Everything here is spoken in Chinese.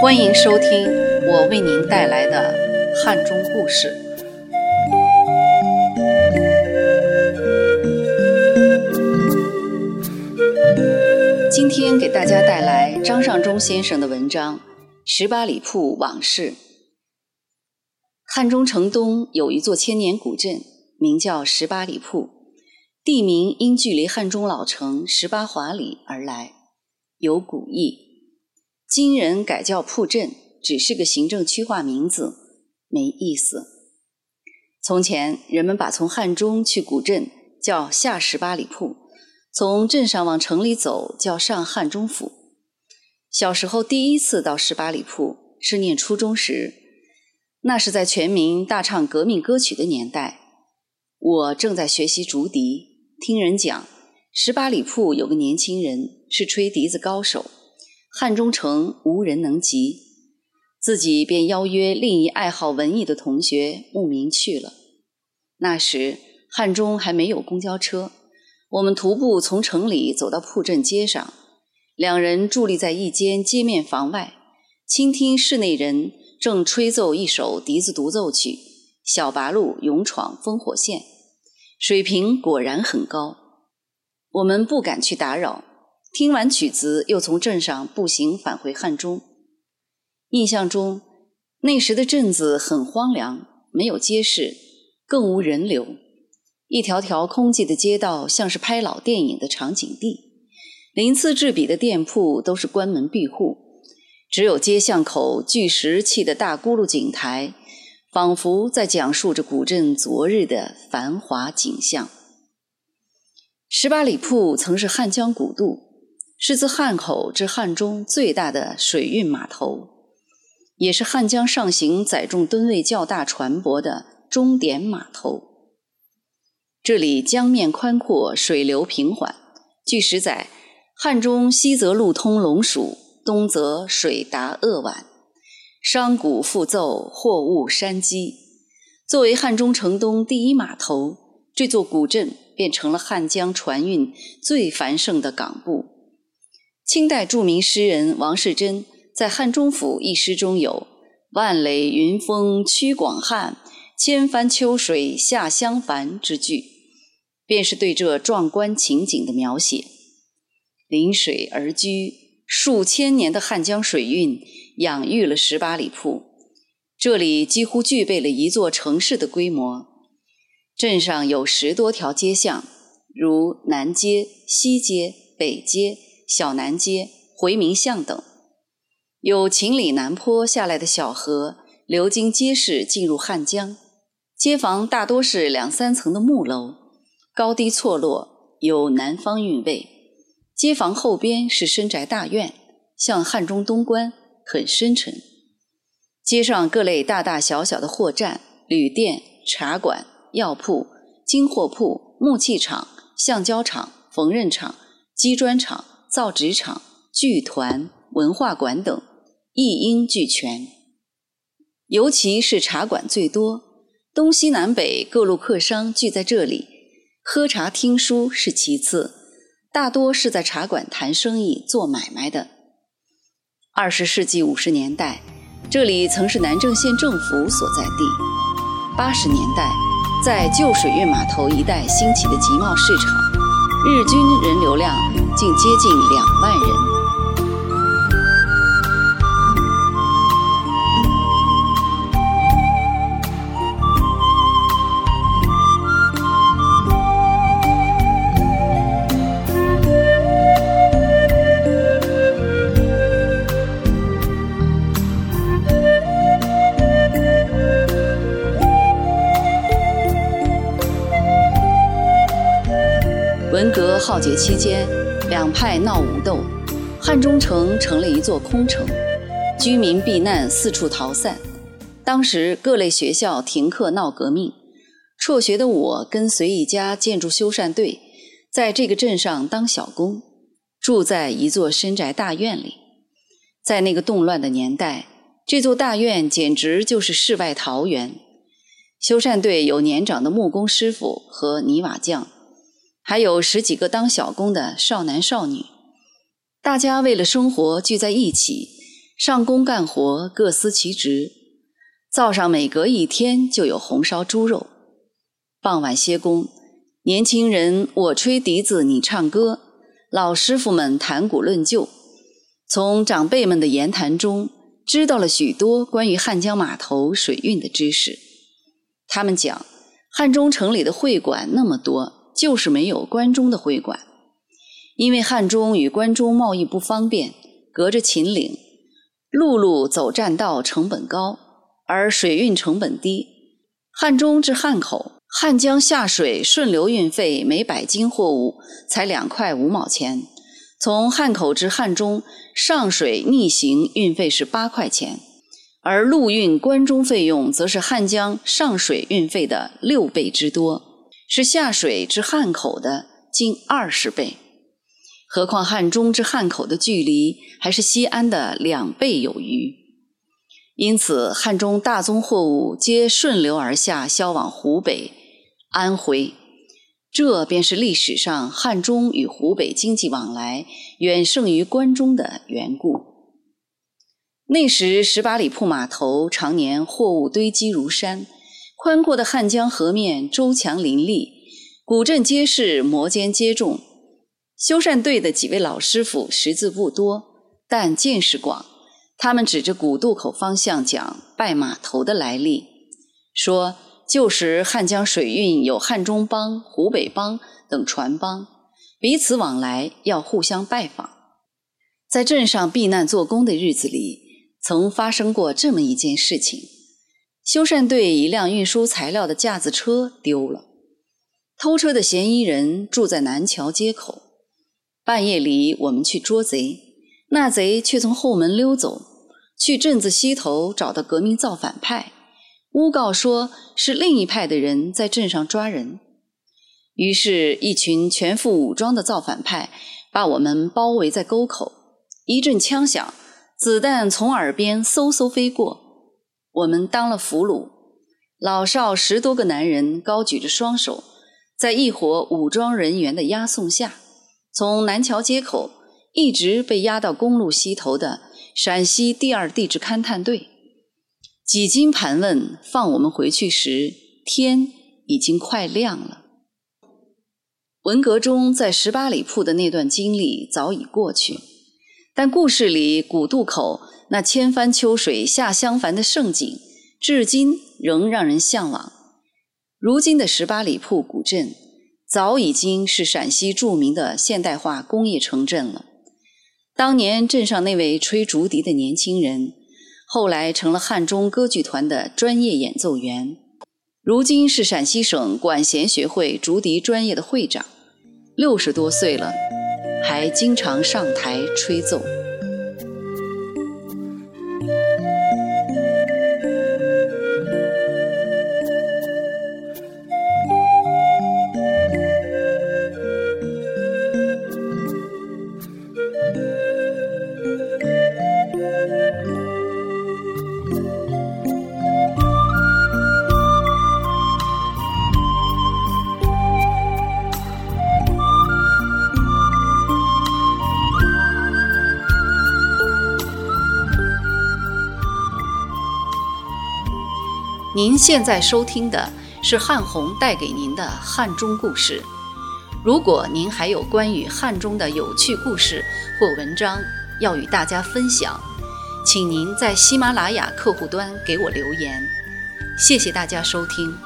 欢迎收听我为您带来的汉中故事。今天给大家带来张尚忠先生的文章《十八里铺往事》。汉中城东有一座千年古镇，名叫十八里铺。地名因距离汉中老城十八华里而来，有古意。今人改叫铺镇，只是个行政区划名字，没意思。从前人们把从汉中去古镇叫下十八里铺，从镇上往城里走叫上汉中府。小时候第一次到十八里铺是念初中时，那是在全民大唱革命歌曲的年代，我正在学习竹笛。听人讲，十八里铺有个年轻人是吹笛子高手，汉中城无人能及，自己便邀约另一爱好文艺的同学慕名去了。那时汉中还没有公交车，我们徒步从城里走到铺镇街上，两人伫立在一间街面房外，倾听室内人正吹奏一首笛子独奏曲《小八路勇闯烽火线》。水平果然很高，我们不敢去打扰。听完曲子，又从镇上步行返回汉中。印象中，那时的镇子很荒凉，没有街市，更无人流。一条条空寂的街道，像是拍老电影的场景地。鳞次栉比的店铺都是关门闭户，只有街巷口巨石砌的大咕噜井台。仿佛在讲述着古镇昨日的繁华景象。十八里铺曾是汉江古渡，是自汉口至汉中最大的水运码头，也是汉江上行载重吨位较大船舶的终点码头。这里江面宽阔，水流平缓。据史载，汉中西则路通龙蜀，东则水达鄂皖。商贾复奏，货物山积。作为汉中城东第一码头，这座古镇便成了汉江船运最繁盛的港埠。清代著名诗人王士祯在《汉中府》一诗中有“万垒云峰驱广汉，千帆秋水下襄樊”之句，便是对这壮观情景的描写。临水而居，数千年的汉江水运。养育了十八里铺，这里几乎具备了一座城市的规模。镇上有十多条街巷，如南街、西街、北街、小南街、回民巷等。有秦岭南坡下来的小河，流经街市进入汉江。街坊大多是两三层的木楼，高低错落，有南方韵味。街坊后边是深宅大院，像汉中东关。很深沉，街上各类大大小小的货站、旅店、茶馆、药铺、金货铺、木器厂、橡胶厂、缝纫厂、机砖厂、造纸厂、剧团、文化馆等，一应俱全。尤其是茶馆最多，东西南北各路客商聚在这里，喝茶听书是其次，大多是在茶馆谈生意、做买卖的。二十世纪五十年代，这里曾是南郑县政府所在地。八十年代，在旧水运码头一带兴起的集贸市场，日均人流量竟接近两万人。文革浩劫期间，两派闹武斗，汉中城成了一座空城，居民避难，四处逃散。当时各类学校停课闹革命，辍学的我跟随一家建筑修缮队，在这个镇上当小工，住在一座深宅大院里。在那个动乱的年代，这座大院简直就是世外桃源。修缮队有年长的木工师傅和泥瓦匠。还有十几个当小工的少男少女，大家为了生活聚在一起，上工干活，各司其职。灶上每隔一天就有红烧猪肉。傍晚歇工，年轻人我吹笛子，你唱歌；老师傅们谈古论旧。从长辈们的言谈中，知道了许多关于汉江码头水运的知识。他们讲，汉中城里的会馆那么多，就是没有关中的会馆。因为汉中与关中贸易不方便，隔着秦岭，陆路走栈道成本高，而水运成本低。汉中至汉口，汉江下水顺流运费每百斤货物才两块五毛钱；从汉口至汉中上水逆行运费是八块钱，而陆运关中费用则是汉江上水运费的六倍之多，是下水至汉口的近二十倍。何况汉中至汉口的距离还是西安的两倍有余，因此汉中大宗货物皆顺流而下，销往湖北、安徽。这便是历史上汉中与湖北经济往来远胜于关中的缘故。那时十八里铺码头常年货物堆积如山，宽阔的汉江河面舟墙林立，古镇街市摩肩接踵。修缮队的几位老师傅识字不多，但见识广。他们指着古渡口方向讲拜码头的来历，说旧时汉江水运有汉中帮、湖北帮等船帮，彼此往来要互相拜访。在镇上避难做工的日子里，曾发生过这么一件事情：修缮队一辆运输材料的架子车丢了，偷车的嫌疑人住在南桥街口。半夜里，我们去捉贼，那贼却从后门溜走，去镇子西头找到革命造反派，诬告说是另一派的人在镇上抓人。于是，一群全副武装的造反派把我们包围在沟口。一阵枪响，子弹从耳边嗖嗖飞过，我们当了俘虏。老少十多个男人高举着双手，在一伙武装人员的押送下。从南桥街口一直被押到公路西头的陕西第二地质勘探队，几经盘问，放我们回去时，天已经快亮了。文革中在十八里铺的那段经历早已过去，但故事里古渡口那千帆秋水下襄樊的盛景，至今仍让人向往。如今的十八里铺古镇。早已经是陕西著名的现代化工业城镇了。当年镇上那位吹竹笛的年轻人，后来成了汉中歌剧团的专业演奏员，如今是陕西省管弦学会竹笛专业的会长，六十多岁了，还经常上台吹奏。您现在收听的是汉红带给您的汉中故事。如果您还有关于汉中的有趣故事或文章要与大家分享，请您在喜马拉雅客户端给我留言。谢谢大家收听。